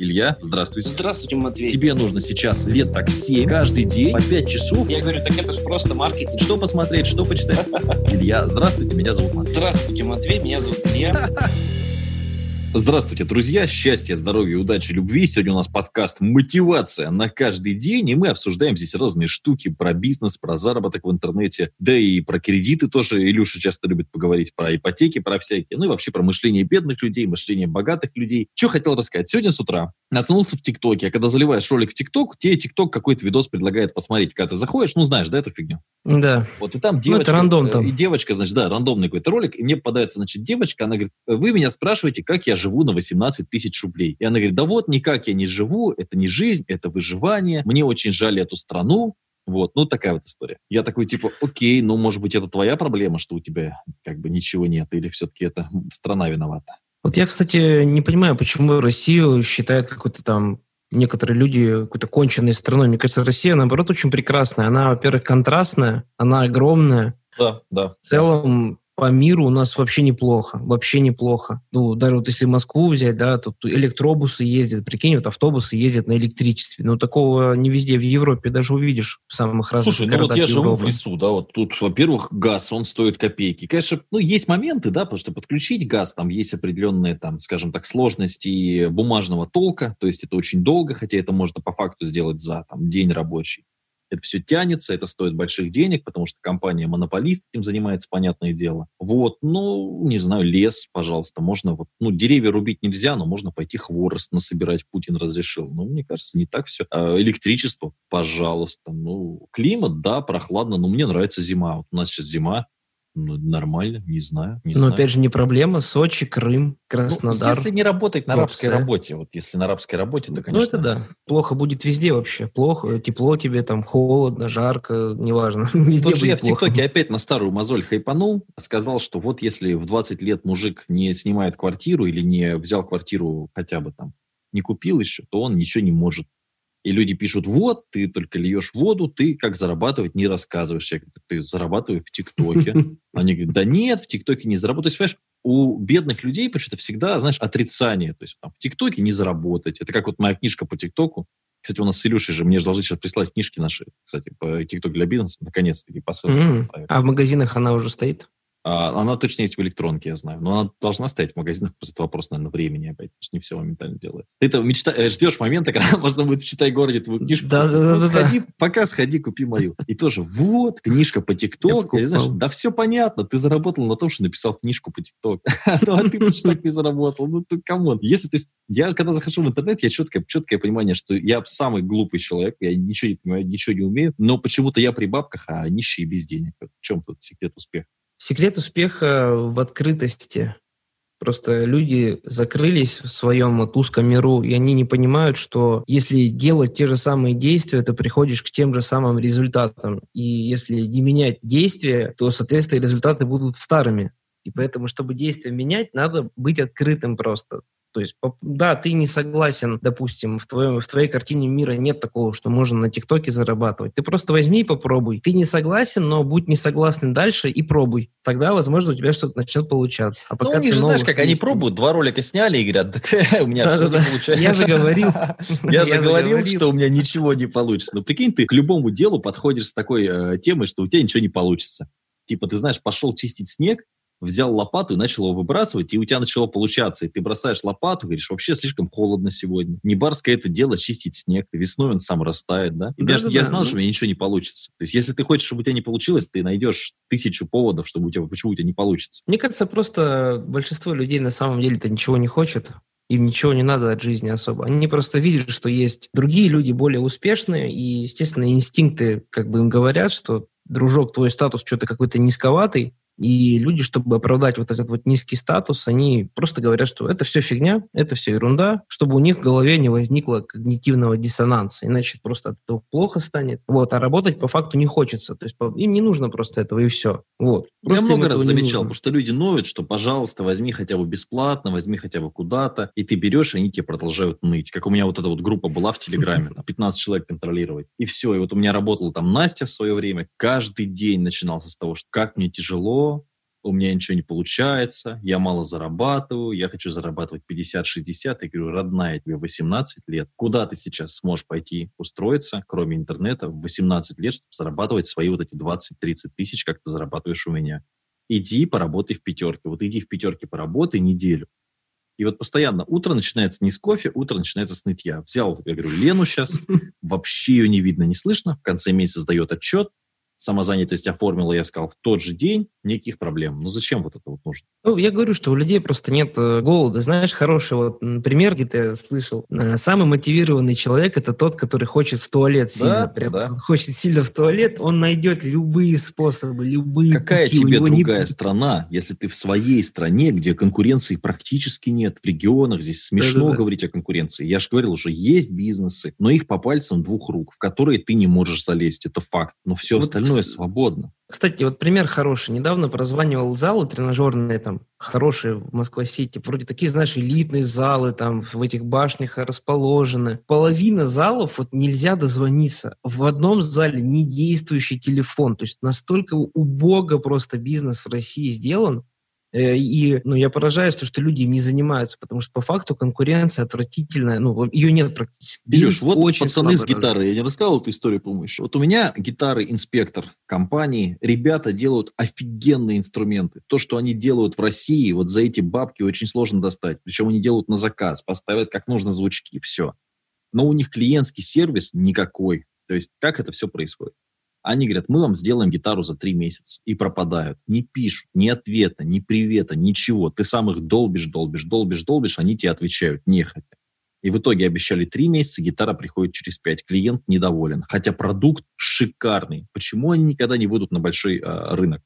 Илья, здравствуйте. Здравствуйте, Матвей. Тебе нужно сейчас лет так 7, каждый день, по 5 часов. Я говорю, так это же просто маркетинг. Что посмотреть, что почитать? Илья, здравствуйте, меня зовут Матвей. Здравствуйте, Матвей, меня зовут Илья. Здравствуйте, друзья! Счастья, здоровья, удачи, любви. Сегодня у нас подкаст «Мотивация на каждый день», и мы обсуждаем здесь разные штуки про бизнес, про заработок в интернете, да и про кредиты тоже. Илюша часто любит поговорить про ипотеки, про всякие, ну и вообще про мышление бедных людей, мышление богатых людей. Что хотел рассказать? Сегодня с утра наткнулся в ТикТоке, а когда заливаешь ролик в ТикТок, тебе ТикТок какой-то видос предлагает посмотреть. Когда ты заходишь, ну знаешь, да, эту фигню? Да. Вот и там девочка... Ну, это рандом там. И девочка, значит, да, рандомный какой-то ролик, и мне попадается, значит, девочка, она говорит, вы меня спрашиваете, как я живу на 18 тысяч рублей. И она говорит, да вот, никак я не живу, это не жизнь, это выживание, мне очень жаль эту страну, вот, ну такая вот история. Я такой типа, окей, ну может быть это твоя проблема, что у тебя как бы ничего нет, или все-таки это страна виновата? Вот я, кстати, не понимаю, почему Россию считают какой-то там некоторые люди какой-то конченной страной. Мне кажется, Россия, наоборот, очень прекрасная. Она, во-первых, контрастная, она огромная. Да, да. В целом, по миру у нас вообще неплохо, вообще неплохо. Ну, даже вот если Москву взять, да, тут электробусы ездят, прикинь, вот автобусы ездят на электричестве. Ну, такого не везде в Европе даже увидишь в самых разных Слушай, ну вот я Европы. живу в лесу, да, вот тут, во-первых, газ, он стоит копейки. Конечно, ну, есть моменты, да, потому что подключить газ, там есть определенные, там, скажем так, сложности бумажного толка, то есть это очень долго, хотя это можно по факту сделать за там, день рабочий. Это все тянется, это стоит больших денег, потому что компания-монополист этим занимается, понятное дело. Вот, ну, не знаю, лес, пожалуйста, можно вот, ну, деревья рубить нельзя, но можно пойти хворост насобирать, Путин разрешил. Ну, мне кажется, не так все. А электричество, пожалуйста. Ну, климат, да, прохладно, но мне нравится зима. Вот у нас сейчас зима, нормально, не знаю. Не Но знаю. опять же не проблема. Сочи, Крым, Краснодар. Ну, если не работать на арабской работе, вот если на арабской работе, то, конечно. Ну, это да. Плохо будет везде вообще. Плохо, тепло тебе, там, холодно, жарко, неважно. Везде Тоже я в ТикТоке опять на старую мозоль хайпанул, сказал, что вот если в 20 лет мужик не снимает квартиру или не взял квартиру хотя бы там, не купил еще, то он ничего не может. И люди пишут, вот, ты только льешь воду, ты как зарабатывать не рассказываешь. Я говорю, ты зарабатываешь в ТикТоке. Они говорят, да нет, в ТикТоке не заработать. То есть, понимаешь, у бедных людей почему-то всегда, знаешь, отрицание. То есть там, в ТикТоке не заработать. Это как вот моя книжка по ТикТоку. Кстати, у нас с Илюшей же, мне же должны сейчас прислать книжки наши, кстати, по ТикТок для бизнеса, наконец-таки, по mm-hmm. А в магазинах она уже стоит? А, она точно есть в электронке, я знаю. Но она должна стоять в магазинах. Просто это вопрос, наверное, времени опять. Потому что не все моментально делается. Ты это мечта... Э, ждешь момента, когда можно будет в «Читай городе» твою книжку. Да, да, да. Ну, сходи, пока сходи, купи мою. И тоже, вот, книжка по ТикТоку. Знаешь, да все понятно. Ты заработал на том, что написал книжку по ТикТоку. Ну, а ты почему так не заработал? Ну, ты come on. Если, то есть, я, когда захожу в интернет, я четкое, четкое понимание, что я самый глупый человек, я ничего не понимаю, ничего не умею, но почему-то я при бабках, а нищие без денег. В чем тут секрет успеха? Секрет успеха в открытости. Просто люди закрылись в своем вот узком миру, и они не понимают, что если делать те же самые действия, то приходишь к тем же самым результатам. И если не менять действия, то, соответственно, результаты будут старыми. И поэтому, чтобы действия менять, надо быть открытым просто. То есть, да, ты не согласен, допустим, в, твоем, в твоей картине мира нет такого, что можно на ТикТоке зарабатывать. Ты просто возьми и попробуй. Ты не согласен, но будь не согласен дальше и пробуй. Тогда, возможно, у тебя что-то начнет получаться. А пока ну, они же, знаешь, как они пробуют, два ролика сняли и говорят, так у меня все не получается. Я же говорил. Я же говорил, что у меня ничего не получится. Но прикинь, ты к любому делу подходишь с такой э, темой, что у тебя ничего не получится. Типа, ты знаешь, пошел чистить снег, взял лопату и начал его выбрасывать, и у тебя начало получаться. И ты бросаешь лопату, говоришь, вообще слишком холодно сегодня. Не барское это дело чистить снег. Весной он сам растает, да? И да, даже да, я да, знал, да. что у меня ничего не получится. То есть если ты хочешь, чтобы у тебя не получилось, ты найдешь тысячу поводов, чтобы у тебя, почему у тебя не получится. Мне кажется, просто большинство людей на самом деле-то ничего не хочет. Им ничего не надо от жизни особо. Они просто видят, что есть другие люди более успешные, и, естественно, инстинкты как бы им говорят, что дружок, твой статус что-то какой-то низковатый, и люди, чтобы оправдать вот этот вот низкий статус, они просто говорят, что это все фигня, это все ерунда, чтобы у них в голове не возникло когнитивного диссонанса, иначе просто от этого плохо станет. Вот, а работать по факту не хочется, то есть им не нужно просто этого и все. Вот. Просто Я много раз замечал, потому что люди ноют, что, пожалуйста, возьми хотя бы бесплатно, возьми хотя бы куда-то, и ты берешь, и они тебе продолжают ныть. Как у меня вот эта вот группа была в Телеграме, 15 человек контролировать. И все, и вот у меня работала там Настя в свое время, каждый день начинался с того, что как мне тяжело, у меня ничего не получается, я мало зарабатываю, я хочу зарабатывать 50-60. Я говорю, родная, тебе 18 лет. Куда ты сейчас сможешь пойти устроиться, кроме интернета, в 18 лет, чтобы зарабатывать свои вот эти 20-30 тысяч, как ты зарабатываешь у меня? Иди поработай в пятерке. Вот иди в пятерке поработай неделю. И вот постоянно утро начинается не с кофе, утро начинается с нытья. Взял, я говорю, Лену сейчас, вообще ее не видно, не слышно. В конце месяца сдает отчет, самозанятость оформила, я сказал, в тот же день, никаких проблем. Ну зачем вот это вот нужно? Ну, я говорю, что у людей просто нет э, голода. Знаешь, хороший вот пример, где ты слышал. Э, самый мотивированный человек – это тот, который хочет в туалет сильно. Да, прям да. Хочет сильно в туалет, он найдет любые способы, любые Какая пути. тебе другая не... страна, если ты в своей стране, где конкуренции практически нет, в регионах, здесь смешно да, да, говорить о конкуренции. Я же говорил уже, есть бизнесы, но их по пальцам двух рук, в которые ты не можешь залезть, это факт. Но все вот, остальное остальное свободно. Кстати, вот пример хороший. Недавно прозванивал залы тренажерные, там, хорошие в Москва-Сити. Вроде такие, знаешь, элитные залы там в этих башнях расположены. Половина залов вот нельзя дозвониться. В одном зале не действующий телефон. То есть настолько убого просто бизнес в России сделан, и ну, я поражаюсь, то, что люди не занимаются, потому что по факту конкуренция отвратительная, ну, ее нет практически. Илюш, вот очень пацаны с гитарой, я не рассказывал эту историю, помощь. Вот у меня гитары-инспектор компании, ребята делают офигенные инструменты. То, что они делают в России, вот за эти бабки очень сложно достать. Причем они делают на заказ, поставят как нужно звучки, все. Но у них клиентский сервис никакой. То есть как это все происходит? Они говорят, мы вам сделаем гитару за три месяца. И пропадают. Не пишут, ни ответа, ни привета, ничего. Ты сам их долбишь, долбишь, долбишь, долбишь, они тебе отвечают нехотя. И в итоге обещали три месяца, гитара приходит через пять. Клиент недоволен. Хотя продукт шикарный. Почему они никогда не выйдут на большой э, рынок?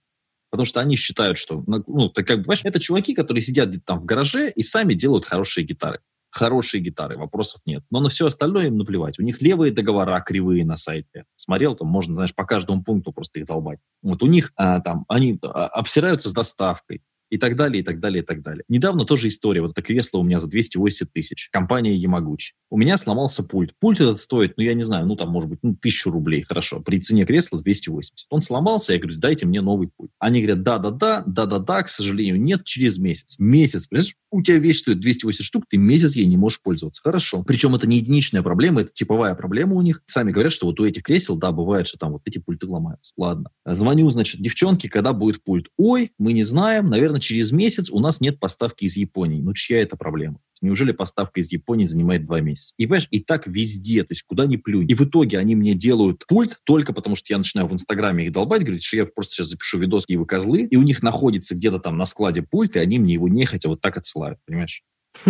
Потому что они считают, что, ну, так как бы, это чуваки, которые сидят там в гараже и сами делают хорошие гитары хорошие гитары, вопросов нет. Но на все остальное им наплевать. У них левые договора кривые на сайте. Смотрел, там можно, знаешь, по каждому пункту просто их долбать. Вот у них а, там, они а, обсираются с доставкой и так далее, и так далее, и так далее. Недавно тоже история. Вот это кресло у меня за 280 тысяч. Компания Ямагучи. У меня сломался пульт. Пульт этот стоит, ну, я не знаю, ну, там, может быть, ну, тысячу рублей, хорошо. При цене кресла 280. Он сломался, я говорю, дайте мне новый пульт. Они говорят, да-да-да, да-да-да, к сожалению, нет, через месяц. Месяц, понимаешь, у тебя вещь стоит 280 штук, ты месяц ей не можешь пользоваться. Хорошо. Причем это не единичная проблема, это типовая проблема у них. Сами говорят, что вот у этих кресел, да, бывает, что там вот эти пульты ломаются. Ладно. Звоню, значит, девчонке, когда будет пульт. Ой, мы не знаем, наверное, через месяц у нас нет поставки из Японии. Ну, чья это проблема? Неужели поставка из Японии занимает два месяца? И, понимаешь, и так везде, то есть куда ни плюнь. И в итоге они мне делают пульт только потому, что я начинаю в Инстаграме их долбать, говорить, что я просто сейчас запишу видос, и вы козлы, и у них находится где-то там на складе пульт, и они мне его нехотя вот так отсылают, понимаешь?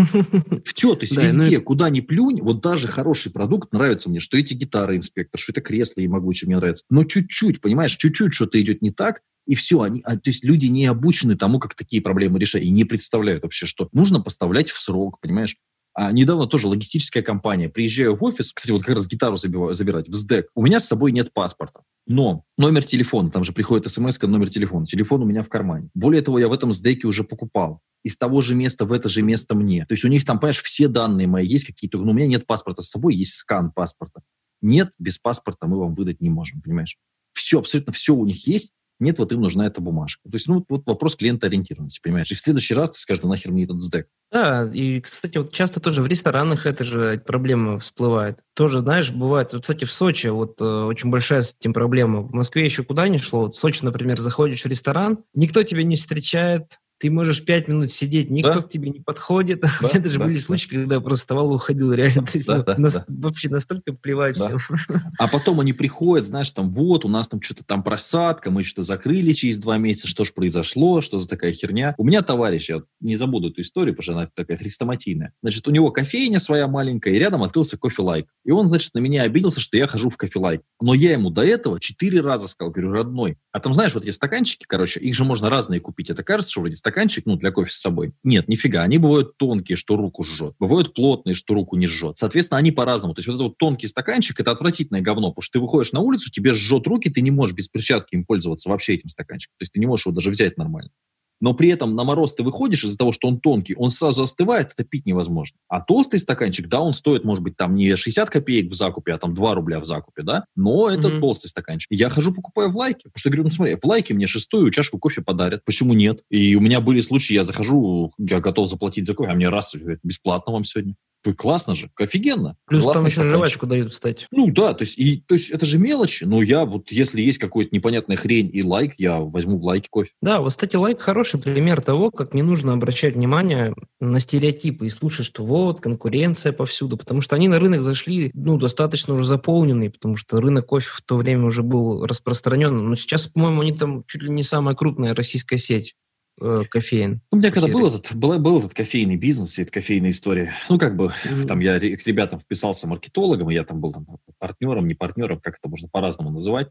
Все, то есть да, везде, ну... куда ни плюнь, вот даже хороший продукт нравится мне, что эти гитары инспектор, что это кресло и могучее мне нравится. Но чуть-чуть, понимаешь, чуть-чуть что-то идет не так, и все, они, а, то есть люди не обучены тому, как такие проблемы решать, и не представляют вообще, что нужно поставлять в срок, понимаешь? А недавно тоже логистическая компания. Приезжаю в офис, кстати, вот как раз гитару забирать в СДЭК. У меня с собой нет паспорта. Но номер телефона, там же приходит смс номер телефона. Телефон у меня в кармане. Более того, я в этом СДЭКе уже покупал. Из того же места в это же место мне. То есть у них там, понимаешь, все данные мои есть какие-то. Но у меня нет паспорта с собой, есть скан паспорта. Нет, без паспорта мы вам выдать не можем, понимаешь? Все, абсолютно все у них есть. Нет, вот им нужна эта бумажка. То есть, ну, вот вопрос клиентоориентированности, понимаешь? И в следующий раз ты скажешь, нахер мне этот сдэк. Да, и, кстати, вот часто тоже в ресторанах эта же проблема всплывает. Тоже, знаешь, бывает, вот, кстати, в Сочи вот э, очень большая с этим проблема. В Москве еще куда ни шло. Вот в Сочи, например, заходишь в ресторан, никто тебя не встречает, ты можешь пять минут сидеть, никто да? к тебе не подходит. Да, У меня даже да, были случаи, когда я просто вставал и уходил реально. То есть, ну, нас. Вообще настолько плевать всем. А потом они приходят, знаешь, там, вот, у нас там что-то там просадка, мы что-то закрыли через два месяца, что же произошло, что за такая херня. У меня товарищ, я не забуду эту историю, потому что она такая хрестоматийная. Значит, у него кофейня своя маленькая, и рядом открылся кофе-лайк. И он, значит, на меня обиделся, что я хожу в кофе-лайк. Но я ему до этого четыре раза сказал, говорю, родной. А там, знаешь, вот эти стаканчики, короче, их же можно разные купить. Это кажется, что вроде стаканчик, ну, для кофе с собой. Нет, нифига. Они бывают тонкие, что руку жжет. Бывают плотные, что руку не жжет. Соответственно, они по-разному. То есть вот этот вот тонкий стаканчик – это отвратительное говно, потому что ты выходишь на улицу, тебе жжет руки, ты не можешь без перчатки им пользоваться вообще этим стаканчиком. То есть ты не можешь его даже взять нормально. Но при этом на мороз ты выходишь из-за того, что он тонкий, он сразу остывает, это пить невозможно. А толстый стаканчик, да, он стоит, может быть, там не 60 копеек в закупе, а там 2 рубля в закупе, да, но это mm-hmm. толстый стаканчик. Я хожу, покупаю в лайке, потому что говорю, ну смотри, в лайке мне шестую чашку кофе подарят, почему нет? И у меня были случаи, я захожу, я готов заплатить за кофе, а мне раз, бесплатно вам сегодня. Классно же, офигенно. Плюс там еще жвачку дают, кстати. Ну да, то есть, и, то есть это же мелочи, но я вот, если есть какая-то непонятная хрень и лайк, я возьму в лайке кофе. Да, вот, кстати, лайк хороший пример того, как не нужно обращать внимание на стереотипы и слушать, что вот, конкуренция повсюду, потому что они на рынок зашли, ну, достаточно уже заполненный, потому что рынок кофе в то время уже был распространен, но сейчас, по-моему, они там чуть ли не самая крупная российская сеть э, кофеин. У меня когда был этот, был, был этот кофейный бизнес, и эта кофейная история, ну, как бы, mm-hmm. там я к ребятам вписался маркетологом, и я там был там, партнером, не партнером, как это можно по-разному называть.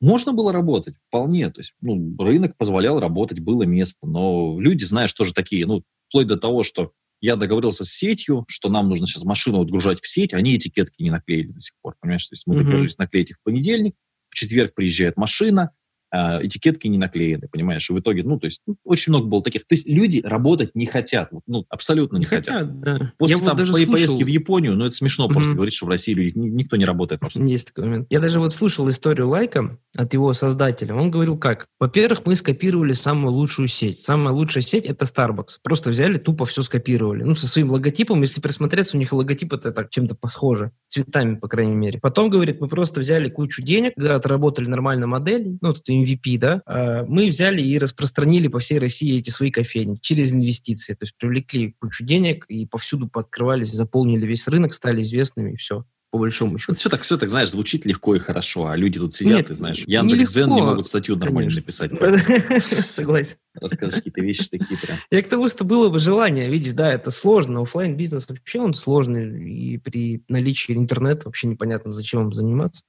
Можно было работать, вполне. То есть, ну, рынок позволял работать, было место. Но люди, знаешь, тоже такие, ну, вплоть до того, что я договорился с сетью, что нам нужно сейчас машину отгружать в сеть, они этикетки не наклеили до сих пор, понимаешь? То есть мы mm-hmm. договорились наклеить их в понедельник, в четверг приезжает машина, а, этикетки не наклеены, понимаешь? И в итоге, ну, то есть, ну, очень много было таких. То есть люди работать не хотят, ну, абсолютно не, не хотят. хотят. Да. После Я там, вот даже слушал... поездки в Японию, ну, это смешно mm-hmm. просто говорить, что в России люди, никто не работает просто. Есть такой момент. Я даже вот слушал историю Лайка от его создателя. Он говорил как? Во-первых, мы скопировали самую лучшую сеть. Самая лучшая сеть – это Starbucks. Просто взяли, тупо все скопировали. Ну, со своим логотипом, если присмотреться, у них логотип это так чем-то похоже. Цветами, по крайней мере. Потом, говорит, мы просто взяли кучу денег, когда отработали нормальную модель, ну, это MVP, да, а, мы взяли и распространили по всей России эти свои кофейни через инвестиции. То есть привлекли кучу денег и повсюду пооткрывались, заполнили весь рынок, стали известными, и все по большому счету. Все так, все так, знаешь, звучит легко и хорошо, а люди тут сидят, Нет, и, знаешь, Яндекс.Зен не, не могут статью нормально написать. Согласен. Расскажешь какие-то вещи такие прям. Я к тому, что было бы желание, видишь, да, это сложно, офлайн бизнес вообще он сложный, и при наличии интернета вообще непонятно, зачем им заниматься.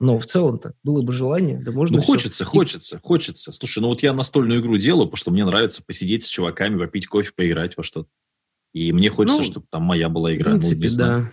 Но в целом-то было бы желание, да можно Ну, хочется, все. хочется, хочется. Слушай, ну вот я настольную игру делаю, потому что мне нравится посидеть с чуваками, попить кофе, поиграть во что-то. И мне хочется, ну, чтобы там моя была игра. В принципе, ну, да.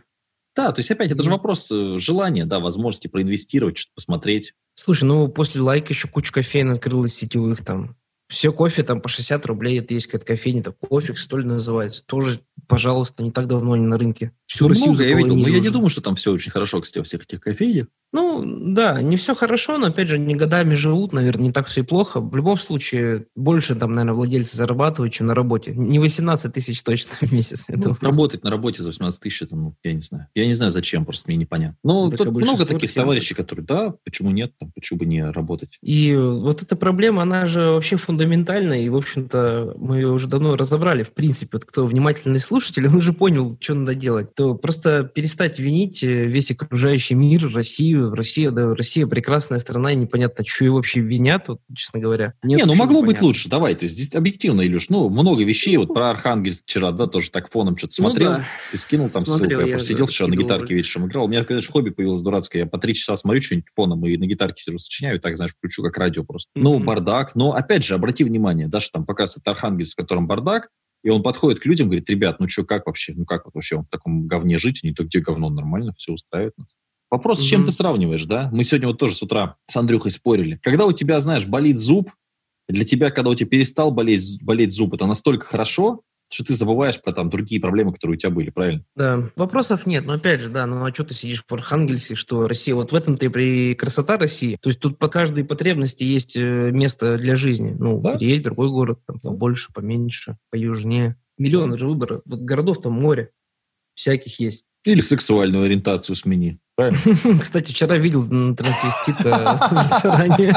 Да, то есть опять это же вопрос э, желания, да, возможности проинвестировать, что-то посмотреть. Слушай, ну после лайка еще куча кофеин открылась сетевых там. Все кофе там по 60 рублей, это есть какая-то кофейня, там кофе, что ли, называется. Тоже, пожалуйста, не так давно они на рынке. Всю ну, Россию много я видел, но я не думаю, что там все очень хорошо, кстати, во всех этих кофейнях. Ну, да, не все хорошо, но, опять же, не годами живут, наверное, не так все и плохо. В любом случае, больше там, наверное, владельцы зарабатывают, чем на работе. Не 18 тысяч точно в месяц. Ну, работать на работе за 18 тысяч, это, ну, я не знаю. Я не знаю, зачем, просто мне непонятно. Но так тут много таких товарищей, так. которые, да, почему нет, там, почему бы не работать. И вот эта проблема, она же вообще фундаментальная, и, в общем-то, мы ее уже давно разобрали. В принципе, вот кто внимательный слушатель, он уже понял, что надо делать. То просто перестать винить э, весь окружающий мир, Россию. Россия, да, Россия прекрасная страна, и непонятно, что ее вообще винят, вот, честно говоря. Нет, не, ну могло непонятно. быть лучше, давай. То есть здесь объективно, Илюш, ну, много вещей, вот про Архангельск вчера, да, тоже так фоном что-то ну смотрел, ну, да. ты скинул там Смотрел, ссылку, я, я посидел вчера на гитарке вечером играл. У меня, конечно, хобби появилось дурацкое, я по три часа смотрю что-нибудь фоном и на гитарке сижу, сочиняю, так, знаешь, включу как радио просто. Mm-hmm. Ну, бардак, но, опять же, обрати внимание, да, что там показывает Архангельск, в котором бардак, и он подходит к людям, говорит, ребят, ну что, как вообще, ну как вот вообще в таком говне жить, не то где говно нормально, все устраивает нас. Вопрос, с чем ты сравниваешь, да? Мы сегодня вот тоже с утра с Андрюхой спорили. Когда у тебя, знаешь, болит зуб, для тебя, когда у тебя перестал болеть, болеть зуб, это настолько хорошо, что ты забываешь про там другие проблемы, которые у тебя были, правильно? Да, вопросов нет, но опять же, да, ну а что ты сидишь в Архангельске, что Россия, вот в этом-то и при красота России, то есть тут по каждой потребности есть э, место для жизни, ну, да? переедь в другой город, там, побольше, поменьше, поюжнее, миллионы же выбора, вот городов там море, всяких есть. Или сексуальную ориентацию смени. Правильно? Кстати, вчера видел трансвестита в ресторане.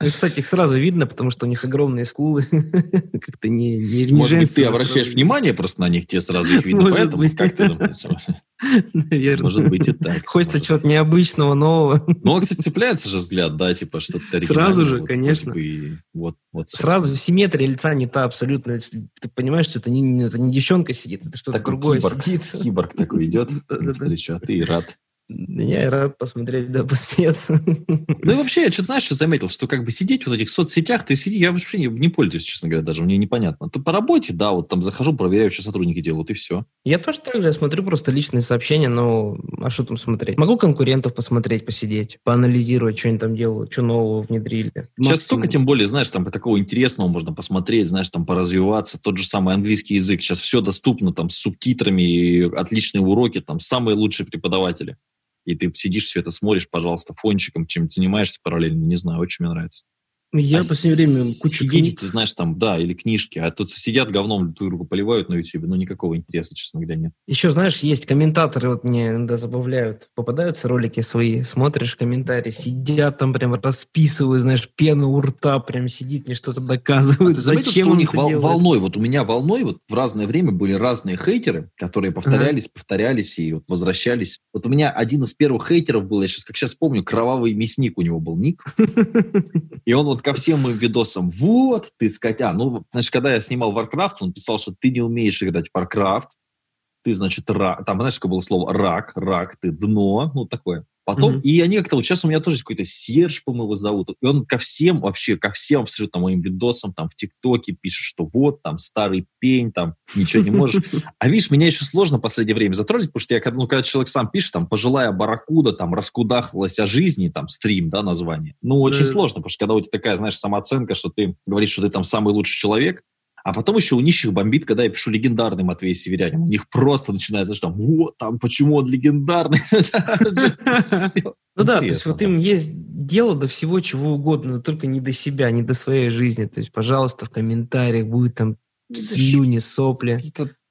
Ну, кстати, их сразу видно, потому что у них огромные скулы. Как-то не, Может быть, ты обращаешь внимание просто на них, тебе сразу их видно. Поэтому как ты думаешь? Наверное. Может быть и так. Хочется чего-то необычного, нового. Ну, кстати, цепляется же взгляд, да, типа что-то Сразу же, конечно. Вот, вот, Сразу симметрия лица не та абсолютно. Ты понимаешь, что это не, это не девчонка сидит, это что-то другое сидит. Киборг такой идет навстречу, а ты рад. Я рад посмотреть, да, посмеяться. Ну и вообще, я что-то знаешь, что заметил, что как бы сидеть в этих соцсетях, ты сиди, я вообще не, не пользуюсь, честно говоря, даже мне непонятно. То по работе, да, вот там захожу, проверяю, что сотрудники делают, и все. Я тоже так же, смотрю просто личные сообщения, но а что там смотреть? Могу конкурентов посмотреть, посидеть, поанализировать, что они там делают, что нового внедрили. Сейчас Максимум. столько, тем более, знаешь, там такого интересного можно посмотреть, знаешь, там поразвиваться, тот же самый английский язык, сейчас все доступно там с субтитрами, отличные уроки, там самые лучшие преподаватели и ты сидишь, все это смотришь, пожалуйста, фончиком, чем-то занимаешься параллельно, не знаю, очень мне нравится. Я а в последнее время кучу книг. ты знаешь, там, да, или книжки, а тут сидят говном друг друга поливают на YouTube, но никакого интереса, честно говоря, нет. Еще, знаешь, есть комментаторы, вот мне иногда забавляют, попадаются ролики свои, смотришь комментарии, сидят там прям расписывают, знаешь, пену у рта прям сидит, мне что-то доказывают. А ты заметил, Зачем что у них вол- волной, вот у меня волной вот в разное время были разные хейтеры, которые повторялись, ага. повторялись и вот возвращались. Вот у меня один из первых хейтеров был, я сейчас, как сейчас помню, кровавый мясник у него был ник, и он вот ко всем моим видосам, вот, ты скотя. Ну, значит, когда я снимал Warcraft, он писал, что ты не умеешь играть в Warcraft, ты, значит, рак. Там, знаешь, какое было слово рак, рак, ты дно, ну, такое. Потом, mm-hmm. и они как-то, вот сейчас у меня тоже есть какой-то Серж, по-моему, его зовут, и он ко всем, вообще, ко всем абсолютно моим видосам, там, в ТикТоке пишет, что вот, там, старый пень, там, ничего не можешь. А видишь, меня еще сложно в последнее время затроллить, потому что я, ну, когда человек сам пишет, там, пожилая барракуда, там, раскудахлась о жизни, там, стрим, да, название. Ну, очень сложно, потому что когда у тебя такая, знаешь, самооценка, что ты говоришь, что ты там самый лучший человек, а потом еще у нищих бомбит, когда я пишу легендарный Матвей Северянин. У них просто начинается, что там, вот, там, почему он легендарный. Ну да, то есть вот им есть дело до всего чего угодно, но только не до себя, не до своей жизни. То есть, пожалуйста, в комментариях будет там слюни, сопли.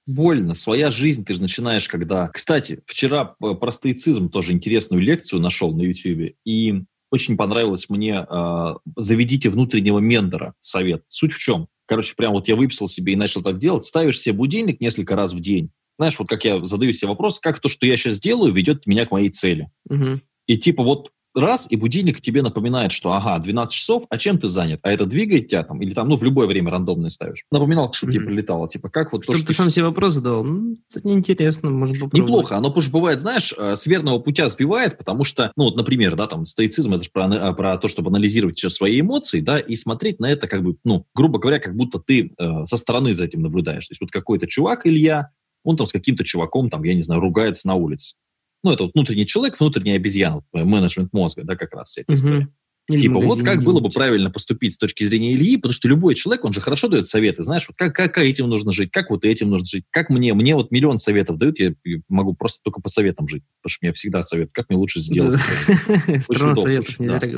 Больно. Своя жизнь ты же начинаешь, когда... Кстати, вчера про стоицизм тоже интересную лекцию нашел на YouTube, и очень понравилось мне э, «Заведите внутреннего мендора» совет. Суть в чем? Короче, прям вот я выписал себе и начал так делать. Ставишь себе будильник несколько раз в день. Знаешь, вот как я задаю себе вопрос, как то, что я сейчас делаю, ведет меня к моей цели. Угу. И типа вот раз, и будильник тебе напоминает, что, ага, 12 часов, а чем ты занят? А это двигает тебя там? Или там, ну, в любое время рандомное ставишь? Напоминал, что mm-hmm. тебе прилетало. Типа, как вот Чтобы то, что ты сам себе вопрос задал. Ну, это неинтересно, может попробовать. Неплохо. Оно, потому что бывает, знаешь, э, с верного путя сбивает, потому что, ну, вот, например, да, там, стоицизм, это же про, э, про то, чтобы анализировать сейчас свои эмоции, да, и смотреть на это, как бы, ну, грубо говоря, как будто ты э, со стороны за этим наблюдаешь. То есть вот какой-то чувак, Илья, он там с каким-то чуваком, там, я не знаю, ругается на улице ну, это вот внутренний человек, внутренняя обезьяна, менеджмент мозга, да, как раз вся эта история. Или типа, вот как было бы правильно поступить с точки зрения Ильи, потому что любой человек, он же хорошо дает советы, знаешь, вот как, как этим нужно жить, как вот этим нужно жить, как мне, мне вот миллион советов дают, я могу просто только по советам жить, потому что мне всегда совет, как мне лучше сделать. Страна советов,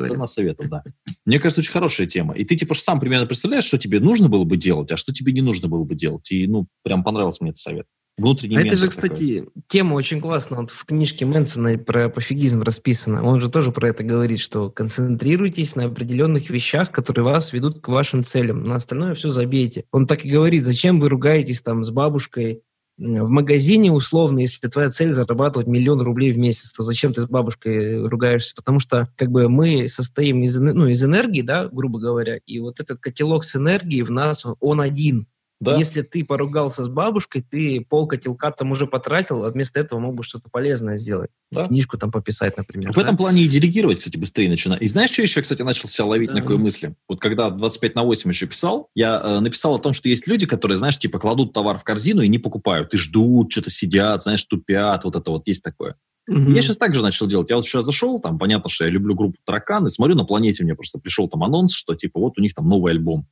Страна советов, да. Мне кажется, очень хорошая тема. И ты типа сам примерно представляешь, что тебе нужно было бы делать, а что тебе не нужно было бы делать. И, ну, прям понравился мне этот совет. Внутренний а это же, кстати, такой. тема очень классная. Вот в книжке Мэнсона про пофигизм расписано. Он же тоже про это говорит, что концентрируйтесь на определенных вещах, которые вас ведут к вашим целям. На остальное все забейте. Он так и говорит, зачем вы ругаетесь там с бабушкой в магазине условно, если твоя цель зарабатывать миллион рублей в месяц, то зачем ты с бабушкой ругаешься? Потому что как бы мы состоим из, ну, из энергии, да, грубо говоря, и вот этот котелок с энергией в нас, он один. Да. Если ты поругался с бабушкой, ты пол котелка там уже потратил, а вместо этого мог бы что-то полезное сделать. Да. Книжку там пописать, например. В да? этом плане и делегировать, кстати, быстрее начинаю. И знаешь, что еще, кстати, начал себя ловить да. на какой мысли? Вот когда 25 на 8 еще писал, я э, написал о том, что есть люди, которые, знаешь, типа кладут товар в корзину и не покупают, и ждут, что-то сидят, знаешь, тупят, вот это вот есть такое. Угу. Я сейчас также начал делать. Я вот вчера зашел, там, понятно, что я люблю группу Таракан, и смотрю, на планете мне просто пришел там анонс, что, типа, вот у них там новый альбом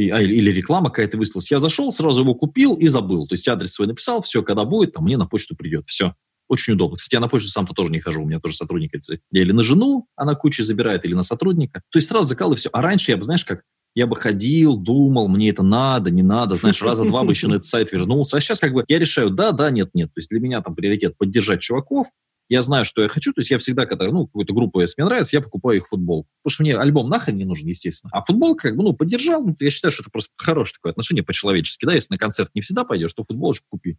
и, а, или реклама какая-то высылась. Я зашел, сразу его купил и забыл. То есть адрес свой написал, все, когда будет, там мне на почту придет. Все. Очень удобно. Кстати, я на почту сам-то тоже не хожу. У меня тоже сотрудник. Я или на жену она кучу забирает, или на сотрудника. То есть сразу закал и все. А раньше я бы, знаешь, как я бы ходил, думал, мне это надо, не надо, знаешь, раза два бы еще на этот сайт вернулся. А сейчас как бы я решаю, да, да, нет, нет. То есть для меня там приоритет поддержать чуваков, я знаю, что я хочу, то есть я всегда, когда, ну, какую-то группу, если мне нравится, я покупаю их футбол. Потому что мне альбом нахрен не нужен, естественно. А футбол, как бы, ну, поддержал, ну, я считаю, что это просто хорошее такое отношение по-человечески, да, если на концерт не всегда пойдешь, то футболочку купи.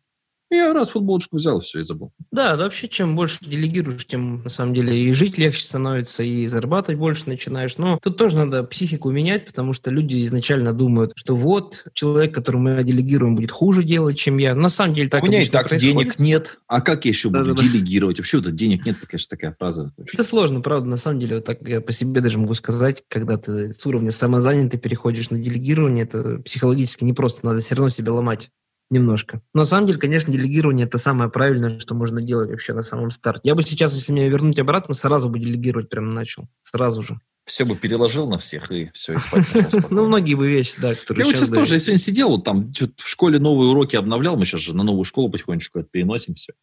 Я раз футболочку взял, все, и забыл. Да, да, вообще, чем больше делегируешь, тем, на самом деле, и жить легче становится, и зарабатывать больше начинаешь. Но тут тоже надо психику менять, потому что люди изначально думают, что вот, человек, которому я делегирую, будет хуже делать, чем я. На самом деле так У меня и так происходит. денег нет. А как я еще буду Да-да-да. делегировать? Вообще, вот денег нет, это, конечно, такая фраза. Это сложно, правда, на самом деле, вот так я по себе даже могу сказать, когда ты с уровня самозанятый переходишь на делегирование, это психологически непросто, надо все равно себя ломать немножко. Но на самом деле, конечно, делегирование – это самое правильное, что можно делать вообще на самом старте. Я бы сейчас, если меня вернуть обратно, сразу бы делегировать прям начал. Сразу же. Все бы переложил на всех, и все, и спать. Ну, многие бы вещи, да, которые Я вот сейчас тоже, я сегодня сидел, вот там в школе новые уроки обновлял, мы сейчас же на новую школу потихонечку это переносим все.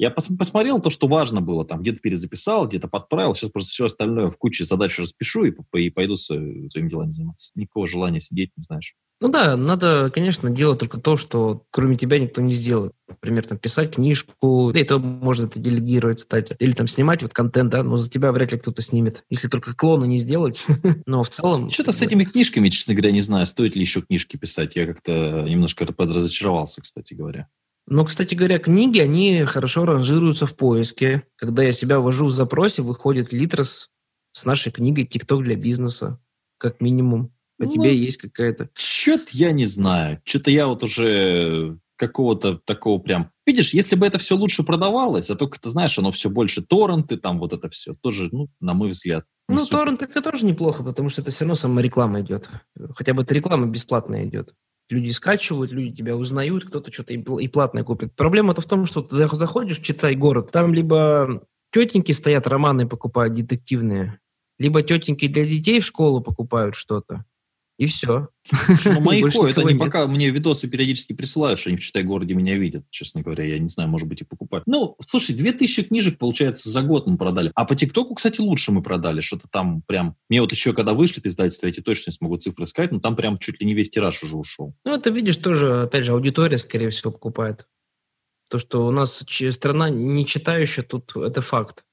Я пос- посмотрел то, что важно было, там где-то перезаписал, где-то подправил, сейчас просто все остальное в куче задач распишу и, и пойду своими делами заниматься. Никакого желания сидеть, не знаешь. Ну да, надо, конечно, делать только то, что кроме тебя никто не сделает. Например, там писать книжку, да и то можно это делегировать, кстати. Или там снимать вот контент, да, но за тебя вряд ли кто-то снимет. Если только клона не сделать. Но в целом... Что-то с этими книжками, честно говоря, не знаю, стоит ли еще книжки писать. Я как-то немножко подразочаровался, кстати говоря. Но, кстати говоря, книги, они хорошо ранжируются в поиске. Когда я себя ввожу в запросе, выходит Литрос с нашей книгой «ТикТок для бизнеса», как минимум. По Ну, тебе есть какая-то... Чё-то я не знаю. Что-то я вот уже какого-то такого прям... Видишь, если бы это все лучше продавалось, а только ты знаешь, оно все больше торренты, там вот это все, тоже, ну, на мой взгляд. Ну, супер. торрент это тоже неплохо, потому что это все равно сама реклама идет. Хотя бы эта реклама бесплатная идет. Люди скачивают, люди тебя узнают, кто-то что-то и пл- и платное купит. Проблема-то в том, что ты за- заходишь «Читай город», там либо тетеньки стоят, романы покупают детективные, либо тетеньки для детей в школу покупают что-то. И все. Слушай, Ну, мои Больше ко, это нет. пока мне видосы периодически присылают, что они в «Читай городе» меня видят, честно говоря. Я не знаю, может быть, и покупают. Ну, слушай, 2000 книжек, получается, за год мы продали. А по ТикТоку, кстати, лучше мы продали. Что-то там прям... Мне вот еще, когда вышли издательства, я тебе точно не смогу цифры сказать, но там прям чуть ли не весь тираж уже ушел. Ну, это, видишь, тоже, опять же, аудитория, скорее всего, покупает. То, что у нас страна не читающая, тут это факт.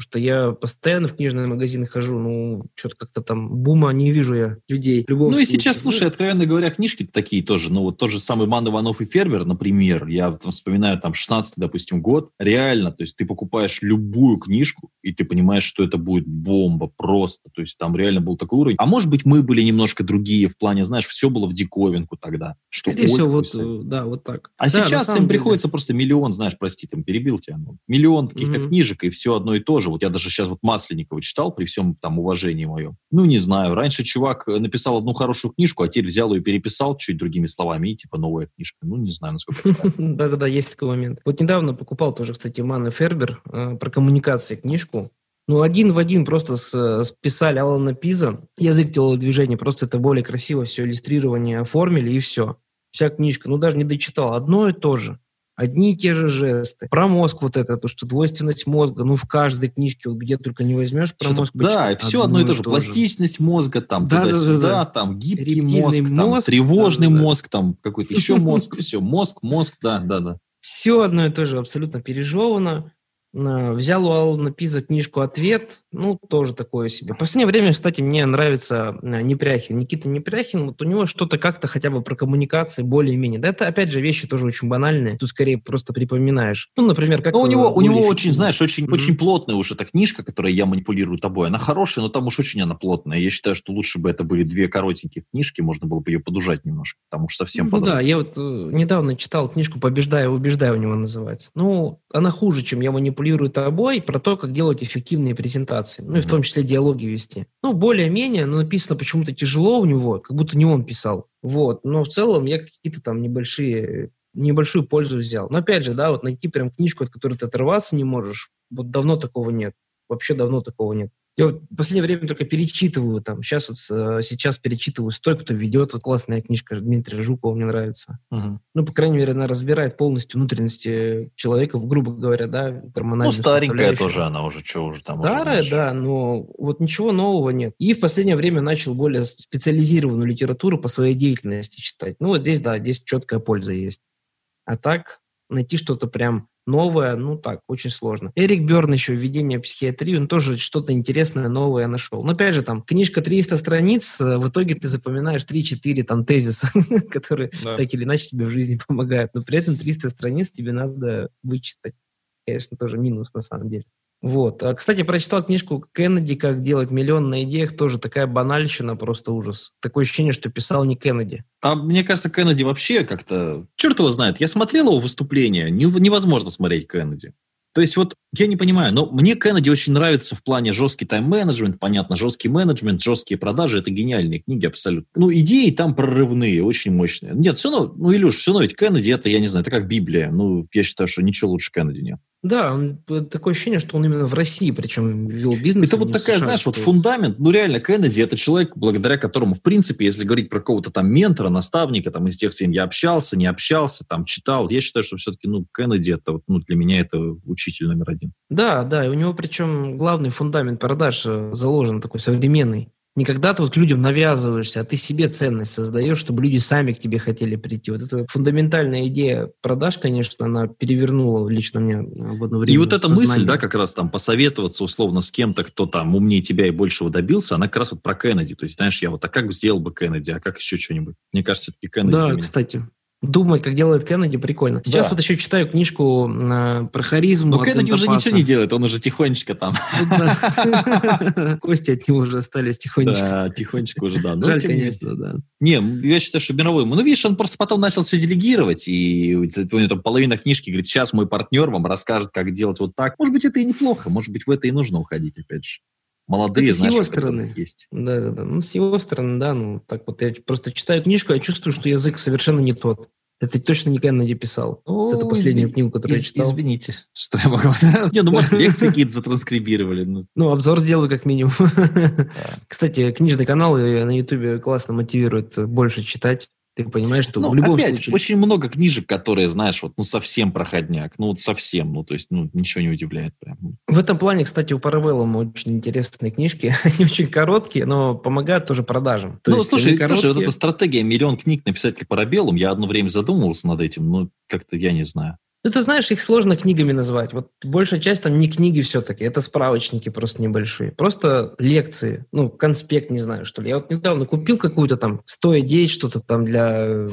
Потому что я постоянно в книжные магазины хожу, ну, что-то как-то там бума не вижу я людей. Ну и случае. сейчас, слушай, откровенно говоря, книжки такие тоже. Ну вот тот же самый Ман Иванов и Фермер, например, я вспоминаю там 16 допустим, год, реально, то есть ты покупаешь любую книжку, и ты понимаешь, что это будет бомба просто. То есть там реально был такой уровень. А может быть, мы были немножко другие в плане, знаешь, все было в диковинку тогда. Что, Скорее всего, вот, э, да, вот так. А Да, сейчас им деле. приходится просто миллион, знаешь, прости, там перебил тебя, ну, миллион каких-то Мгм. книжек, и все одно и то же. Вот я даже сейчас вот Масленникова читал, при всем там уважении моем. Ну, не знаю, раньше чувак э, написал одну хорошую книжку, а теперь взял ее и переписал чуть другими словами, и типа новая книжка. Ну, не знаю, насколько. Да-да-да, есть такой момент. Вот недавно покупал тоже, кстати, Ман Фербер э, про коммуникации книжку. Ну, один в один просто списали Алана Пиза, язык телодвижения, просто это более красиво все иллюстрирование оформили, и все. Вся книжка, ну, даже не дочитал. Одно и то же. Одни и те же жесты. Про мозг вот это, то, что двойственность мозга, ну, в каждой книжке, вот где только не возьмешь про мозг Да, все одно и то же. Пластичность мозга, там, Да, да, да, туда-сюда, да. там, гибкий Рептильный мозг, там, мозг, тревожный да, да, да. мозг, там, какой-то еще мозг, все, мозг, мозг, да, да, да. Все одно и то же, абсолютно пережевано. На- Взял у Алана Пиза книжку «Ответ», ну, тоже такое себе. В последнее время, кстати, мне нравится э, Непряхин. Никита Непряхин, вот у него что-то как-то хотя бы про коммуникации более-менее. Да, это, опять же, вещи тоже очень банальные. Тут скорее просто припоминаешь. Ну, например, как... Ну, у э, него, у более него очень, знаешь, очень, Мгм. очень плотная уж эта книжка, которой я манипулирую тобой. Она хорошая, но там уж очень она плотная. Я считаю, что лучше бы это были две коротеньких книжки, можно было бы ее подужать немножко, потому что совсем Ну по-другому. да, я вот э, недавно читал книжку «Побеждаю, убеждаю» у него называется. Ну, она хуже, чем «Я манипулирую тобой», про то, как делать эффективные презентации. Ну, и в том числе диалоги вести. Ну, более-менее, но написано почему-то тяжело у него, как будто не он писал. Вот. Но в целом я какие-то там небольшие небольшую пользу взял. Но опять же, да, вот найти прям книжку, от которой ты оторваться не можешь, вот давно такого нет. Вообще давно такого нет. Я вот в последнее время только перечитываю там. Сейчас вот э, сейчас перечитываю «Стой, кто ведет». Вот классная книжка Дмитрия Жукова, мне нравится. Мгм. Ну, по крайней мере, она разбирает полностью внутренности человека, грубо говоря, да, Ну, гормональную старенькая составляющую. тоже она уже, что уже там. уже, Старая, знаешь. да, но вот ничего нового нет. И в последнее время начал более специализированную литературу по своей деятельности читать. Ну, вот здесь, да, здесь четкая польза есть. А так, найти что-то прям новое, ну так, очень сложно. Эрик Берн еще «Введение в психиатрию», он тоже что-то интересное, новое нашел. Но опять же, там, книжка 300 страниц, э, в итоге ты запоминаешь 3-4 там тезиса, которые да. так или иначе тебе в жизни помогают. Но при этом 300 страниц тебе надо вычитать. Конечно, тоже минус на самом деле. Вот. А, кстати, прочитал книжку Кеннеди «Как делать миллион на идеях». Тоже такая банальщина, просто ужас. Такое ощущение, что писал не Кеннеди. А мне кажется, Кеннеди вообще как-то... Черт его знает. Я смотрел его выступление. Невозможно смотреть Кеннеди. То есть вот я не понимаю, но мне Кеннеди очень нравится в плане жесткий тайм-менеджмент, понятно, жесткий менеджмент, жесткие продажи, это гениальные книги абсолютно. Ну, идеи там прорывные, очень мощные. Нет, все равно, ну, Илюш, все равно ведь Кеннеди, это, я не знаю, это как Библия. Ну, я считаю, что ничего лучше Кеннеди нет. Да, он, такое ощущение, что он именно в России, причем вел бизнес. Это вот такая, США, знаешь, вот фундамент, ну реально, Кеннеди это человек, благодаря которому, в принципе, если говорить про какого-то там ментора, наставника, там из тех, с кем я общался, не общался, там читал, я считаю, что все-таки, ну, Кеннеди это, вот, ну, для меня это учитель номер один. Да, да, и у него причем главный фундамент продаж э, заложен такой современный. Не когда ты вот к людям навязываешься, а ты себе ценность создаешь, чтобы люди сами к тебе хотели прийти. Вот эта фундаментальная идея продаж, конечно, она перевернула лично мне в одно время И вот эта сознание. мысль, да, как раз там посоветоваться условно с кем-то, кто там умнее тебя и большего добился, она как раз вот про Кеннеди. То есть, знаешь, я вот, а как сделал бы Кеннеди, а как еще что-нибудь? Мне кажется, все-таки Кеннеди. Да, кстати, Думать, как делает Кеннеди, прикольно. Сейчас да. вот еще читаю книжку э, про харизму. Но Кеннеди уже ничего не делает, он уже тихонечко там. Кости от него уже остались тихонечко. Да, тихонечко уже, да. Жаль, конечно, да. Не, я считаю, что мировой. Ну, видишь, он просто потом начал все делегировать, и у него там половина книжки говорит, сейчас мой партнер вам расскажет, как делать вот так. Может быть, это и неплохо, может быть, в это и нужно уходить, опять же молодые, это знаешь, с его стороны есть. Да, да, да. Ну, с его стороны, да, ну, так вот я просто читаю книжку, я чувствую, что язык совершенно не тот. Это точно не Кеннеди писал. О, вот это последнюю извини, книгу, которую из, я читал. Извините, что я могу... Не, ну, может, лекции какие-то затранскрибировали. Ну. ну, обзор сделаю как минимум. Кстати, книжный канал на Ютубе классно мотивирует больше читать. Ты понимаешь, что ну, в любом опять, случае... очень много книжек, которые, знаешь, вот, ну, совсем проходняк. Ну, вот совсем. Ну, то есть, ну, ничего не удивляет прям. В этом плане, кстати, у Паравеллума очень интересные книжки. Они очень короткие, но помогают тоже продажам. То ну, слушай, короткие... слушай, вот эта стратегия миллион книг написать как Парабеллум, я одно время задумывался над этим, но как-то я не знаю. Ну, ты знаешь, их сложно книгами назвать. Вот большая часть там не книги все-таки, это справочники просто небольшие. Просто лекции, ну, конспект, не знаю, что ли. Я вот недавно купил какую-то там 100 идей, что-то там для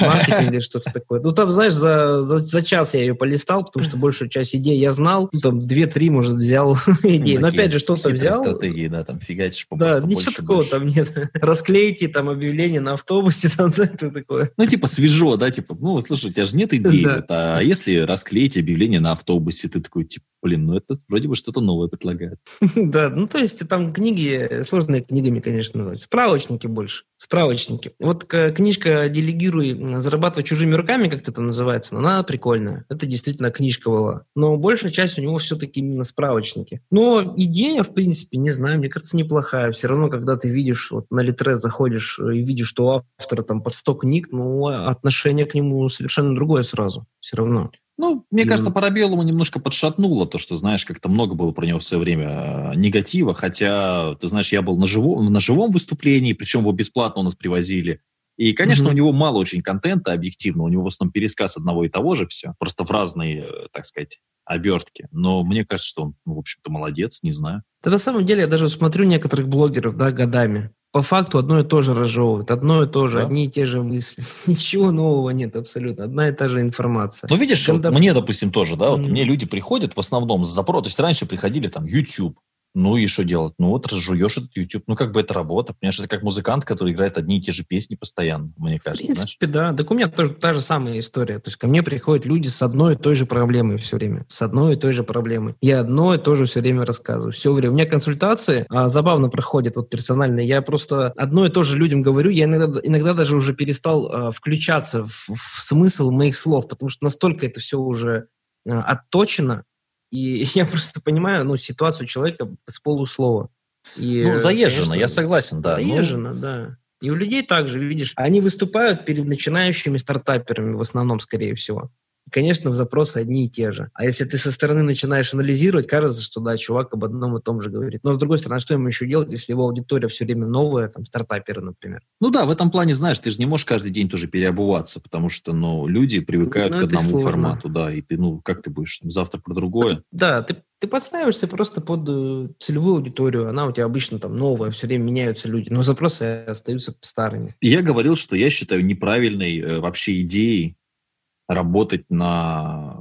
маркетинга или что-то такое. Ну, там, знаешь, за, за, за час я ее полистал, потому что большую часть идей я знал. Ну, там 2-3, может, взял идеи. Но опять же, что-то взял. стратегии, да, там фигачишь Да, ничего такого там нет. Расклейте там объявление на автобусе, там это такое. Ну, типа свежо, да, типа, ну, слушай, у тебя же нет идей, а если расклеить объявление на автобусе, ты такой, типа, блин, ну это вроде бы что-то новое предлагает. Да, ну то есть там книги, сложные книгами, конечно, называть. Справочники больше. Справочники. Вот книжка «Делегируй, зарабатывай чужими руками», как это там называется, она прикольная. Это действительно книжка была. Но большая часть у него все-таки именно справочники. Но идея, в принципе, не знаю, мне кажется, неплохая. Все равно, когда ты видишь, вот на Литрес заходишь и видишь, что у автора там под 100 книг, ну, отношение к нему совершенно другое сразу. Все равно. Ну, мне кажется, Парабеллуму немножко подшатнуло то, что, знаешь, как-то много было про него в свое время э, негатива, хотя, ты знаешь, я был на, живо, на живом выступлении, причем его бесплатно у нас привозили. И, конечно, mm-hmm. у него мало очень контента объективно, у него в основном пересказ одного и того же все, просто в разные, э, так сказать, обертки. Но мне кажется, что он, ну, в общем-то, молодец, не знаю. Да на самом деле я даже смотрю некоторых блогеров, да, годами по факту одно и то же разжевывают, одно и то же, да. одни и те же мысли. Ничего нового нет абсолютно, одна и та же информация. Ну, видишь, Когда... вот мне, допустим, тоже, да, вот mm. мне люди приходят в основном с запроса, то есть раньше приходили там YouTube, ну и что делать? Ну вот разжуешь этот YouTube. Ну как бы это работа. Понимаешь, это как музыкант, который играет одни и те же песни постоянно, мне кажется. В принципе, знаешь? да. Так у меня тоже та же самая история. То есть ко мне приходят люди с одной и той же проблемой все время. С одной и той же проблемой. Я одно и то же все время рассказываю. Все время. У меня консультации а, забавно проходят вот персональные. Я просто одно и то же людям говорю. Я иногда, иногда даже уже перестал а, включаться в, в смысл моих слов, потому что настолько это все уже а, отточено, и я просто понимаю, ну, ситуацию человека с полуслова. И, ну, заезжено, конечно, я согласен, да. Ну. Заезжено, ну... да. И у людей также, видишь, они выступают перед начинающими стартаперами в основном, скорее всего. Конечно, в запросы одни и те же. А если ты со стороны начинаешь анализировать, кажется, что да, чувак об одном и том же говорит. Но с другой стороны, а что ему еще делать, если его аудитория все время новая, там, стартаперы, например? Ну да, в этом плане, знаешь, ты же не можешь каждый день тоже переобуваться, потому что, ну, люди привыкают ну, к одному сложно. формату, да, и ты, ну, как ты будешь завтра про другое? Это, да, ты, ты подстраиваешься просто под э, целевую аудиторию, она у тебя обычно там новая, все время меняются люди, но запросы остаются старыми. Я говорил, что я считаю неправильной э, вообще идеей работать на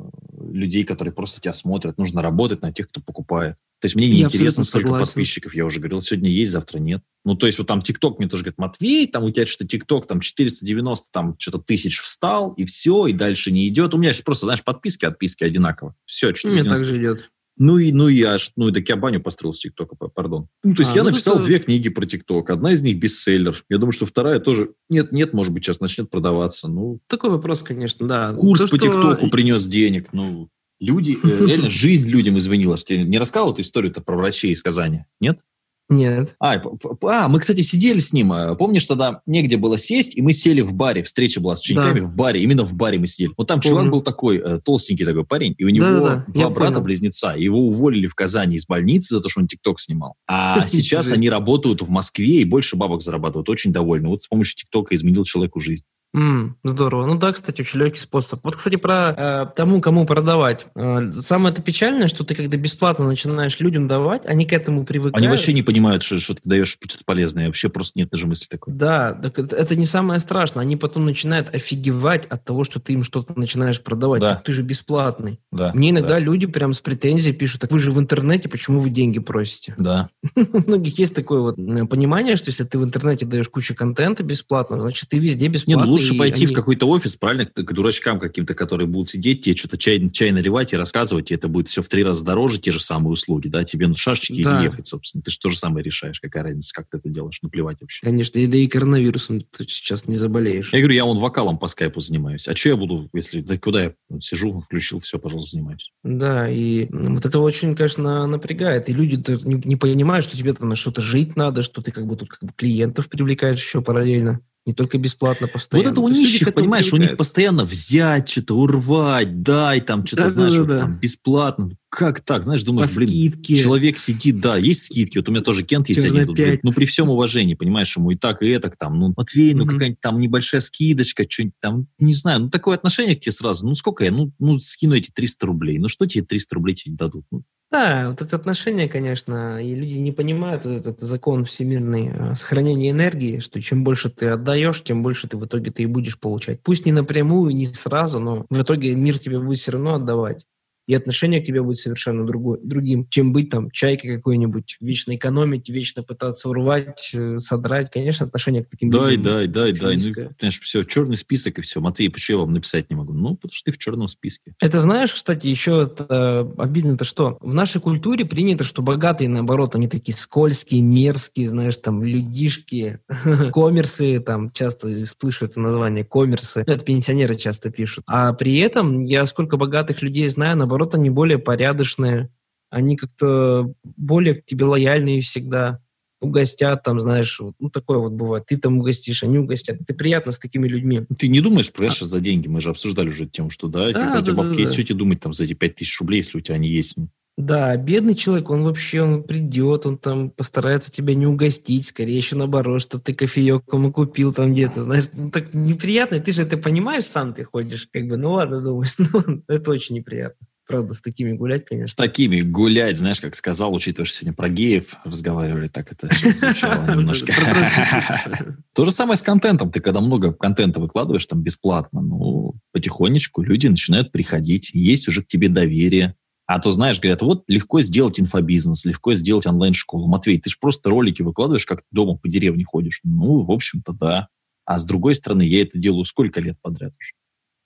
людей, которые просто тебя смотрят. Нужно работать на тех, кто покупает. То есть мне не интересно, сколько согласен. подписчиков. Я уже говорил, сегодня есть, завтра нет. Ну, то есть вот там ТикТок мне тоже говорит, Матвей, там у тебя что ТикТок, там 490 там что-то тысяч встал, и все, и дальше не идет. У меня сейчас просто, знаешь, подписки, отписки одинаково. Все, 490. Мне так же идет. Ну и, ну и аж, ну и так я баню построил с ТикТока, пардон. Ну, то есть а, я ну, написал это... две книги про ТикТок. Одна из них бестселлер. Я думаю, что вторая тоже нет, нет, может быть, сейчас начнет продаваться. Ну, Такой вопрос, конечно, да. Курс То, по ТикТоку что... принес денег. Ну, люди, э, реально, жизнь людям изменила. Ты не рассказывал эту историю-то про врачей из Казани? Нет? Нет. А, а, мы, кстати, сидели с ним. А, помнишь, тогда негде было сесть, и мы сели в баре. Встреча была с учениками да. в баре. Именно в баре мы сидели. Вот там Помню. чувак был такой, э, толстенький такой парень, и у него да, да, два брата-близнеца. Его уволили в Казани из больницы за то, что он ТикТок снимал. А сейчас они работают в Москве и больше бабок зарабатывают. Очень довольны. Вот с помощью ТикТока изменил человеку жизнь. Mm, здорово. Ну да, кстати, очень легкий способ. Вот, кстати, про э, тому, кому продавать. Э, самое это печальное, что ты, когда бесплатно начинаешь людям давать, они к этому привыкают. Они вообще не понимают, что, что ты даешь что-то полезное. Вообще просто нет даже мысли такой. Да, так это, это не самое страшное. Они потом начинают офигевать от того, что ты им что-то начинаешь продавать. Да. Так ты же бесплатный. Да, Мне иногда да. люди прям с претензией пишут, так вы же в интернете, почему вы деньги просите? Да. У многих есть такое вот понимание, что если ты в интернете даешь кучу контента бесплатно, значит, ты везде бесплатно лучше пойти они... в какой-то офис, правильно, к дурачкам каким-то, которые будут сидеть, тебе что-то чай, чай наливать и рассказывать, и это будет все в три раза дороже, те же самые услуги, да, тебе на шашечки да. или ехать, собственно. Ты же то же самое решаешь, какая разница, как ты это делаешь, наплевать вообще. Конечно, и да и коронавирусом ты сейчас не заболеешь. Я говорю, я вон вокалом по скайпу занимаюсь. А что я буду, если, да куда я сижу, включил, все, пожалуйста, занимаюсь. Да, и вот это очень, конечно, напрягает. И люди не, не понимают, что тебе там на что-то жить надо, что ты как бы тут как бы клиентов привлекаешь еще параллельно. Не только бесплатно постоянно. Вот это у нищих, понимаешь, у них постоянно взять что-то, урвать, дай там что-то, да, знаешь, да, да, вот, там, бесплатно. Как так? Знаешь, думаешь, По блин, скидке. человек сидит, да, есть скидки. Вот у меня тоже Кент есть один. Тут, блин, ну, при всем уважении, понимаешь, ему и так, и это там. Ну, Матвей, ну, mm-hmm. какая-нибудь там небольшая скидочка, что-нибудь там, не знаю. Ну, такое отношение к тебе сразу. Ну, сколько я? Ну, ну скину эти 300 рублей. Ну, что тебе 300 рублей тебе дадут? Ну, да, вот это отношение, конечно, и люди не понимают вот этот закон всемирный э, сохранения энергии, что чем больше ты отдаешь, тем больше ты в итоге ты и будешь получать. Пусть не напрямую, не сразу, но в итоге мир тебе будет все равно отдавать и отношение к тебе будет совершенно другой, другим, чем быть там чайкой какой-нибудь, вечно экономить, вечно пытаться урвать, э, содрать. Конечно, отношение к таким Дай, дай, дай, дай. Ну, конечно, все, черный список и все. Матвей, почему я вам написать не могу? Ну, потому что ты в черном списке. Это знаешь, кстати, еще это, обидно-то что? В нашей культуре принято, что богатые, наоборот, они такие скользкие, мерзкие, знаешь, там, людишки, коммерсы, там, часто слышу это название, коммерсы. Это пенсионеры часто пишут. А при этом я сколько богатых людей знаю, наоборот, наоборот, они более порядочные, они как-то более к тебе лояльные всегда, угостят, там, знаешь, ну, такое вот бывает. Ты там угостишь, они угостят. Ты приятно с такими людьми. Ты не думаешь, понимаешь, а... за деньги? Мы же обсуждали уже тему, что, да, да, типа, да, бабки да, есть, да. что тебе думать там за эти пять тысяч рублей, если у тебя они есть? Да, бедный человек, он вообще, он придет, он там постарается тебя не угостить, скорее еще наоборот, чтобы ты кофеек ему купил там где-то, знаешь, ну, так неприятно, ты же это понимаешь, сам ты ходишь, как бы, ну ладно, думаешь, ну, это очень неприятно. Правда, с такими гулять, конечно. С такими гулять, знаешь, как сказал, учитывая, что сегодня про геев разговаривали, так это звучало немножко. То же самое с контентом. Ты когда много контента выкладываешь там бесплатно, ну, потихонечку люди начинают приходить, есть уже к тебе доверие. А то, знаешь, говорят, вот легко сделать инфобизнес, легко сделать онлайн-школу. Матвей, ты же просто ролики выкладываешь, как ты дома по деревне ходишь. Ну, в общем-то, да. А с другой стороны, я это делаю сколько лет подряд уже.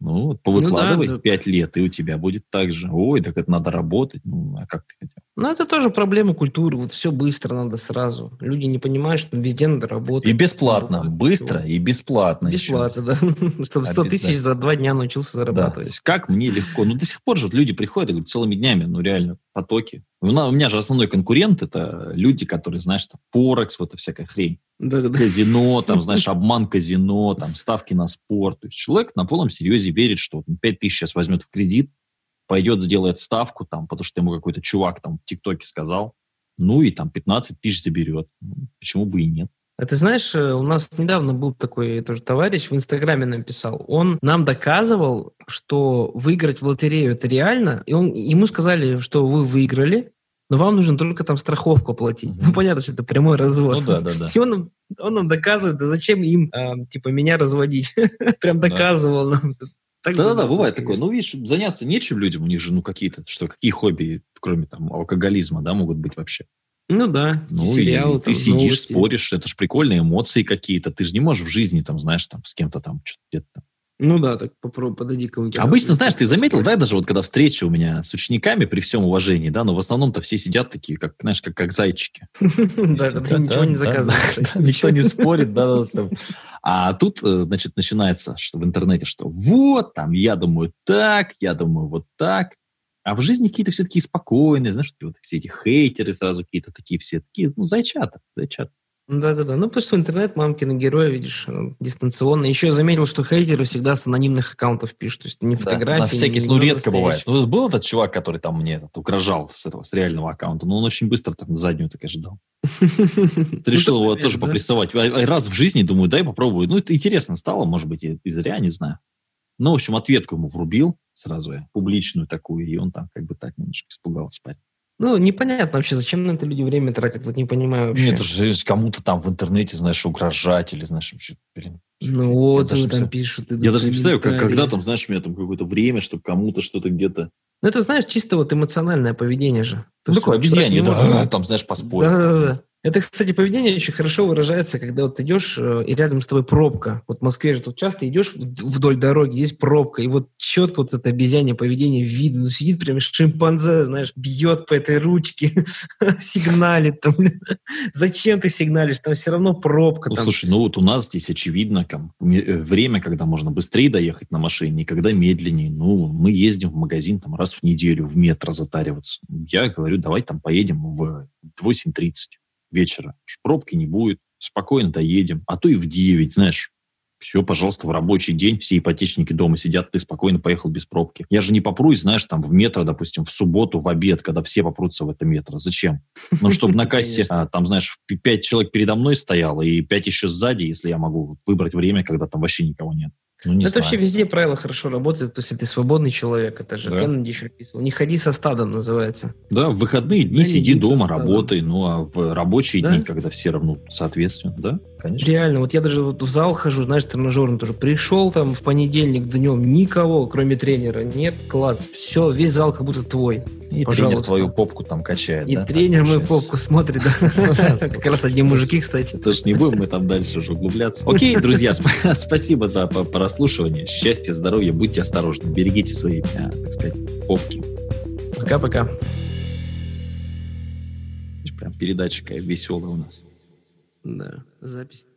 Ну, повыкладывай ну, да, 5 лет, и у тебя будет так же. Ой, так это надо работать. Ну, а как ты хотел? Ну, это тоже проблема культуры. Вот все быстро надо сразу. Люди не понимают, что везде надо работать. И бесплатно. Быстро и бесплатно. Бесплатно, да. Чтобы 100 тысяч за два дня научился зарабатывать. Да, то есть как мне легко. Ну, до сих пор же люди приходят и говорят целыми днями, ну, реально, потоки. У меня же основной конкурент – это люди, которые, знаешь, там, Форекс, вот эта всякая хрень. Да, да, казино, там, знаешь, обман казино, там, ставки на спорт. То есть человек на полном серьезе верит, что 5 тысяч сейчас возьмет в кредит, пойдет, сделает ставку, там, потому что ему какой-то чувак там в ТикТоке сказал, ну и там 15 тысяч заберет. Ну, почему бы и нет? А ты знаешь, э, у нас недавно был такой тоже товарищ, в Инстаграме нам писал. Он нам доказывал, что выиграть в лотерею это реально. И он, ему сказали, что вы выиграли, но вам нужно только там страховку платить. Mm-hmm. Ну, понятно, что это прямой развод. Ну, да, да, да. И он, он нам доказывает, да зачем им, э, типа, меня разводить? Прям доказывал нам. Да-да-да, бывает такое. Ну, видишь, заняться нечем людям, у них же, ну, какие-то, что, какие хобби, кроме там алкоголизма, да, могут быть вообще? Ну да, ну, сериалы, и там, ты сидишь, новости. споришь, это же прикольные эмоции какие-то. Ты же не можешь в жизни, там, знаешь, там, с кем-то там, что-то где-то ну да, так попробуй, подойди к кому-нибудь. Обычно, знаешь, ты заметил, да, даже вот когда встреча у меня с учениками, при всем уважении, да, но в основном-то все сидят такие, как, знаешь, как, как зайчики. Да, ты ничего не заказываешь. Никто не спорит, да, а тут, э, значит, начинается что в интернете, что вот, там, я думаю так, я думаю вот так. А в жизни какие-то все такие спокойные, знаешь, вот все эти хейтеры сразу какие-то такие все, такие, ну, зайчата, зайчата. Да-да-да. Ну, просто в интернет мамкины герои, видишь, дистанционно. Еще я заметил, что хейтеры всегда с анонимных аккаунтов пишут. То есть не фотографии. Да, на всякий случай, ну, редко бывает. Ну, был этот чувак, который там мне этот, угрожал с этого, с реального аккаунта, но он очень быстро там заднюю так ожидал. Решил его тоже попрессовать. Раз в жизни, думаю, дай попробую. Ну, это интересно стало, может быть, и зря, не знаю. Ну, в общем, ответку ему врубил сразу я, публичную такую, и он там как бы так немножко испугался парень. Ну, непонятно вообще, зачем на это люди время тратят, вот не понимаю вообще. Нет, же кому-то там в интернете, знаешь, угрожать или, знаешь, вообще, блин. Ну, отзывы там пишут. Я даже не представляю, как, когда там, знаешь, у меня там какое-то время, чтобы кому-то что-то где-то... Ну, это, знаешь, чисто вот эмоциональное поведение же. Ну, такое обезьянье, да, там, знаешь, поспорить. Да, да, да. Это, кстати, поведение очень хорошо выражается, когда вот идешь, э, и рядом с тобой пробка. Вот в Москве же тут часто идешь вдоль дороги, есть пробка, и вот четко вот это обезьянье поведение видно. Ну, сидит прям шимпанзе, знаешь, бьет по этой ручке, сигналит там. Зачем ты сигналишь? Там все равно пробка. Ну, слушай, ну вот у нас здесь очевидно там, э, время, когда можно быстрее доехать на машине, когда медленнее. Ну, мы ездим в магазин там раз в неделю, в метро затариваться. Я говорю, давай там поедем в 8.30 вечера. Пробки не будет, спокойно доедем. А то и в 9, знаешь, все, пожалуйста, в рабочий день, все ипотечники дома сидят, ты спокойно поехал без пробки. Я же не попрусь, знаешь, там в метро, допустим, в субботу, в обед, когда все попрутся в это метро. Зачем? Ну, чтобы на кассе, а, там, знаешь, пять человек передо мной стояло и пять еще сзади, если я могу выбрать время, когда там вообще никого нет. Ну, это знаю. вообще везде правило хорошо работает. То есть, ты свободный человек, это же да. Кеннеди еще писал. Не ходи со стадом называется. Да, в выходные дни да, сиди дома, работай. Ну, а в рабочие да? дни, когда все равно соответственно, да, конечно. Реально, вот я даже вот в зал хожу, знаешь, тренажерный тоже. Пришел там в понедельник днем, никого, кроме тренера, нет, класс. Все, весь зал как будто твой. И Пожалуйста. тренер твою попку там качает. И да, тренер мою попку смотрит. Как раз одни мужики, кстати. Тоже не будем мы там дальше уже углубляться. Окей, друзья, спасибо за прослушивание. Счастья, здоровья, будьте осторожны. Берегите свои, а, так сказать, попки. Пока-пока. Прям передача какая веселая у нас. Да, запись.